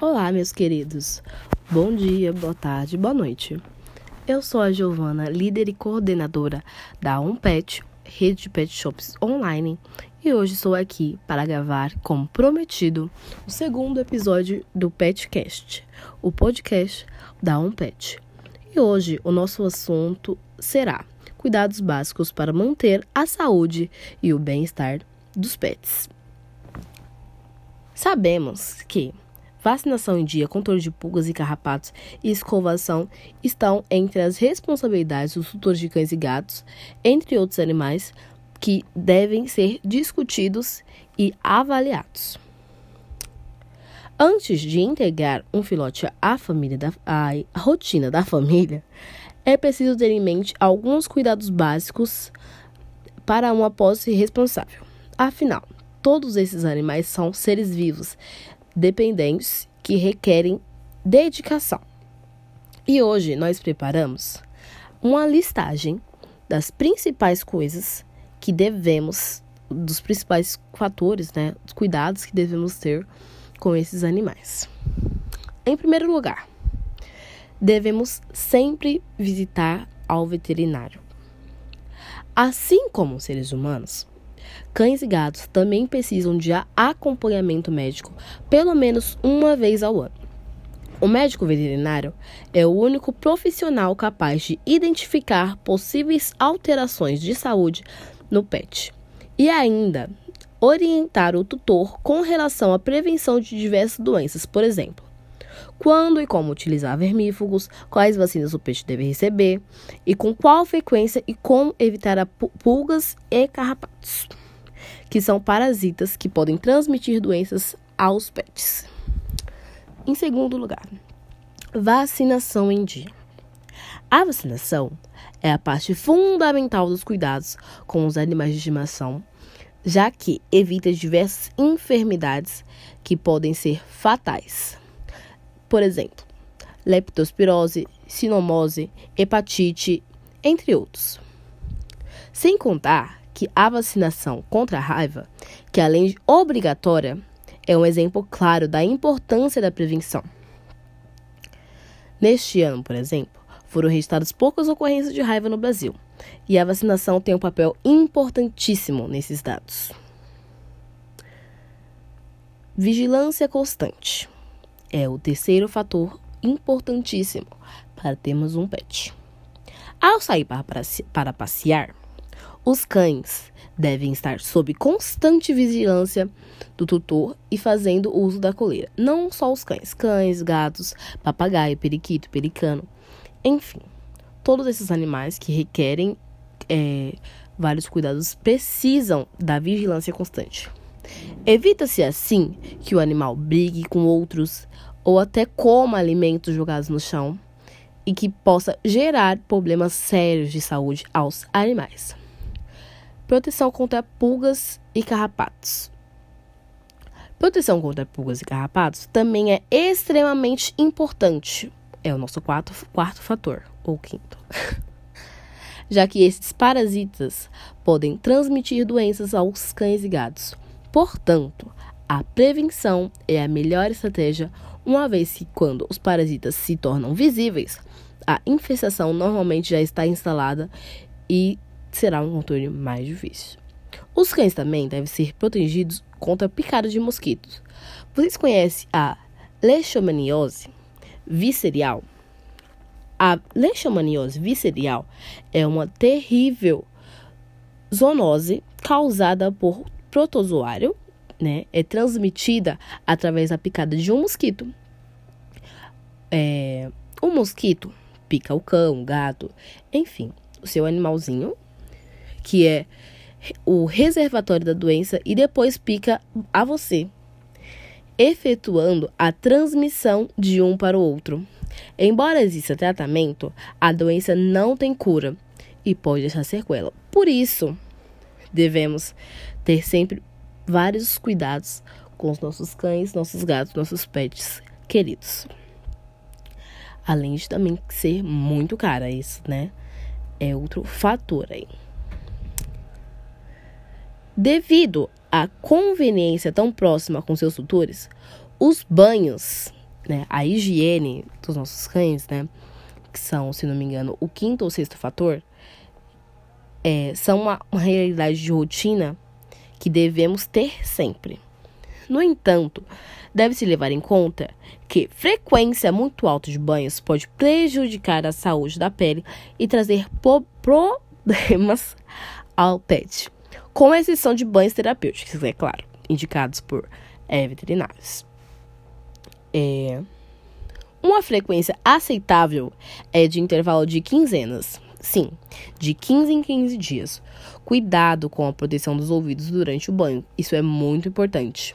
Olá, meus queridos. Bom dia, boa tarde, boa noite. Eu sou a Giovana, líder e coordenadora da Unpet, rede de pet shops online, e hoje estou aqui para gravar, como prometido, o segundo episódio do Petcast, o podcast da Unpet. E hoje o nosso assunto será cuidados básicos para manter a saúde e o bem-estar dos pets. Sabemos que vacinação em dia, controle de pulgas e carrapatos e escovação estão entre as responsabilidades dos tutores de cães e gatos, entre outros animais que devem ser discutidos e avaliados. Antes de integrar um filhote à família da, à rotina da família, é preciso ter em mente alguns cuidados básicos para uma posse responsável. Afinal, todos esses animais são seres vivos, dependentes que requerem dedicação. E hoje nós preparamos uma listagem das principais coisas que devemos, dos principais fatores, né, os cuidados que devemos ter com esses animais. Em primeiro lugar, devemos sempre visitar ao veterinário. Assim como seres humanos, Cães e gatos também precisam de acompanhamento médico pelo menos uma vez ao ano. O médico veterinário é o único profissional capaz de identificar possíveis alterações de saúde no pet e ainda orientar o tutor com relação à prevenção de diversas doenças, por exemplo, quando e como utilizar vermífugos, quais vacinas o peixe deve receber e com qual frequência e como evitar pulgas e carrapatos que são parasitas que podem transmitir doenças aos pets. Em segundo lugar, vacinação em dia. A vacinação é a parte fundamental dos cuidados com os animais de estimação, já que evita diversas enfermidades que podem ser fatais. Por exemplo, leptospirose, sinomose, hepatite, entre outros. Sem contar que a vacinação contra a raiva, que além de obrigatória, é um exemplo claro da importância da prevenção. Neste ano, por exemplo, foram registradas poucas ocorrências de raiva no Brasil, e a vacinação tem um papel importantíssimo nesses dados. Vigilância constante é o terceiro fator importantíssimo para termos um pet. Ao sair para, para passear, os cães devem estar sob constante vigilância do tutor e fazendo uso da coleira. Não só os cães, cães, gatos, papagaio, periquito, pelicano, enfim, todos esses animais que requerem é, vários cuidados precisam da vigilância constante. Evita-se assim que o animal brigue com outros ou até coma alimentos jogados no chão e que possa gerar problemas sérios de saúde aos animais. Proteção contra pulgas e carrapatos. Proteção contra pulgas e carrapatos também é extremamente importante. É o nosso quarto, quarto fator, ou quinto. Já que esses parasitas podem transmitir doenças aos cães e gatos. Portanto, a prevenção é a melhor estratégia, uma vez que quando os parasitas se tornam visíveis, a infestação normalmente já está instalada e será um controle mais difícil. Os cães também devem ser protegidos contra picadas de mosquitos. Vocês conhecem a leishmaniose visceral? A leishmaniose visceral é uma terrível zoonose causada por protozoário, né? É transmitida através da picada de um mosquito. É, o mosquito pica o cão, o gato, enfim, o seu animalzinho que é o reservatório da doença, e depois pica a você, efetuando a transmissão de um para o outro. Embora exista tratamento, a doença não tem cura e pode deixar sequela. Por isso, devemos ter sempre vários cuidados com os nossos cães, nossos gatos, nossos pets queridos. Além de também ser muito cara isso, né? É outro fator aí. Devido à conveniência tão próxima com seus tutores, os banhos né, a higiene dos nossos cães, né, que são, se não me engano, o quinto ou sexto fator, é, são uma, uma realidade de rotina que devemos ter sempre. No entanto, deve-se levar em conta que frequência muito alta de banhos pode prejudicar a saúde da pele e trazer problemas ao pet, com exceção de banhos terapêuticos, é claro, indicados por é, veterinários. É, uma frequência aceitável é de intervalo de quinzenas. Sim, de 15 em 15 dias. Cuidado com a proteção dos ouvidos durante o banho. Isso é muito importante.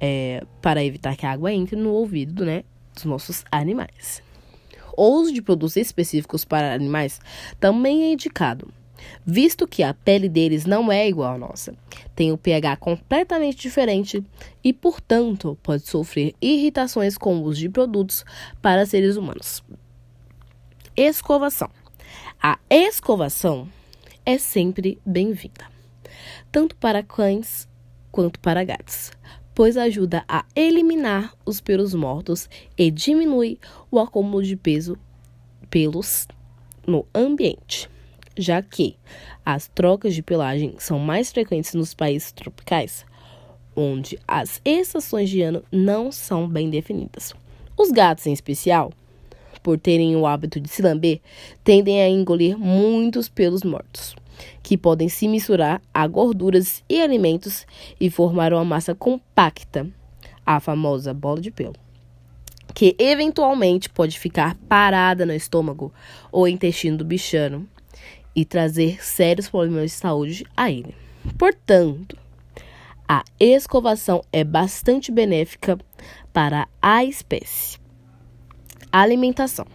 É, para evitar que a água entre no ouvido né, dos nossos animais. O uso de produtos específicos para animais também é indicado, visto que a pele deles não é igual à nossa, tem um pH completamente diferente e, portanto, pode sofrer irritações com o uso de produtos para seres humanos. Escovação. A escovação é sempre bem-vinda, tanto para cães quanto para gatos, pois ajuda a eliminar os pelos mortos e diminui o acúmulo de peso pelos no ambiente já que as trocas de pelagem são mais frequentes nos países tropicais, onde as estações de ano não são bem definidas. Os gatos, em especial, por terem o hábito de se lamber, tendem a engolir muitos pelos mortos, que podem se misturar a gorduras e alimentos e formar uma massa compacta, a famosa bola de pelo, que eventualmente pode ficar parada no estômago ou intestino do bichano e trazer sérios problemas de saúde a ele. Portanto, a escovação é bastante benéfica para a espécie. Alimentação.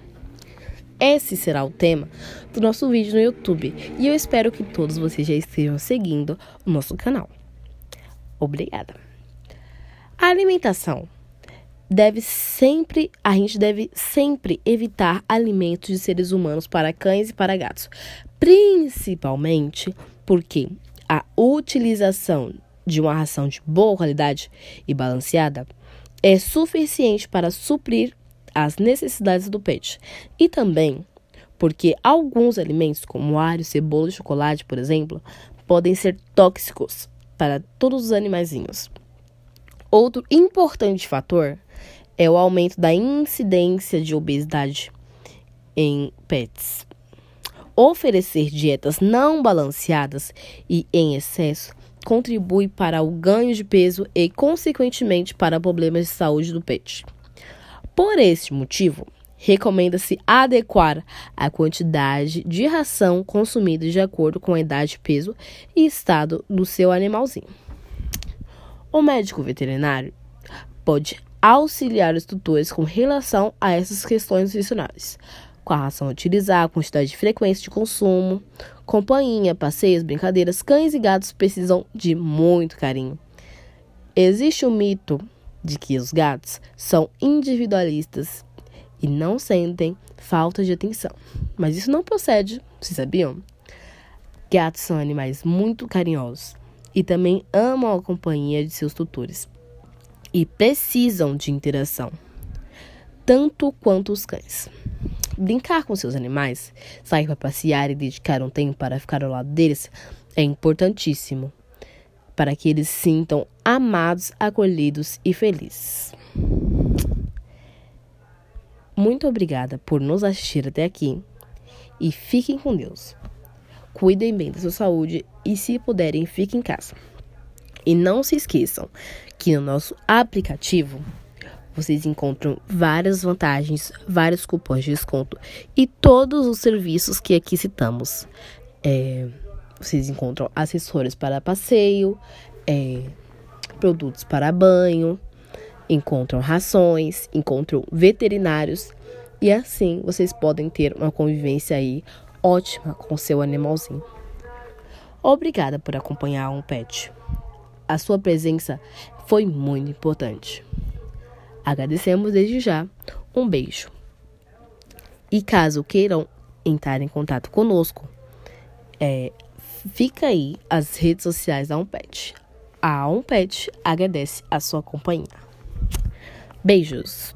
Esse será o tema do nosso vídeo no YouTube e eu espero que todos vocês já estejam seguindo o nosso canal. Obrigada. A alimentação deve sempre, a gente deve sempre evitar alimentos de seres humanos para cães e para gatos, principalmente porque a utilização de uma ração de boa qualidade e balanceada é suficiente para suprir as necessidades do pet. E também porque alguns alimentos, como alho, cebola e chocolate, por exemplo, podem ser tóxicos para todos os animaizinhos. Outro importante fator é o aumento da incidência de obesidade em pets. Oferecer dietas não balanceadas e em excesso contribui para o ganho de peso e, consequentemente, para problemas de saúde do pet. Por este motivo, recomenda-se adequar a quantidade de ração consumida de acordo com a idade, peso e estado do seu animalzinho. O médico veterinário pode auxiliar os tutores com relação a essas questões nutricionais com a ração a utilizar, quantidade de frequência de consumo, companhia, passeios, brincadeiras, cães e gatos precisam de muito carinho. Existe o mito de que os gatos são individualistas e não sentem falta de atenção. Mas isso não procede, vocês sabiam? Gatos são animais muito carinhosos e também amam a companhia de seus tutores e precisam de interação, tanto quanto os cães. Brincar com seus animais, sair para passear e dedicar um tempo para ficar ao lado deles é importantíssimo para que eles sintam amados, acolhidos e felizes. Muito obrigada por nos assistir até aqui e fiquem com Deus. Cuidem bem da sua saúde e, se puderem, fiquem em casa. E não se esqueçam que no nosso aplicativo vocês encontram várias vantagens, vários cupons de desconto e todos os serviços que aqui citamos. É, vocês encontram acessórios para passeio, é, produtos para banho, encontram rações, encontram veterinários e assim vocês podem ter uma convivência aí ótima com seu animalzinho. Obrigada por acompanhar um pet. A sua presença foi muito importante. Agradecemos desde já. Um beijo. E caso queiram entrar em contato conosco, é, fica aí as redes sociais da Umpet. A Umpet agradece a sua companhia. Beijos.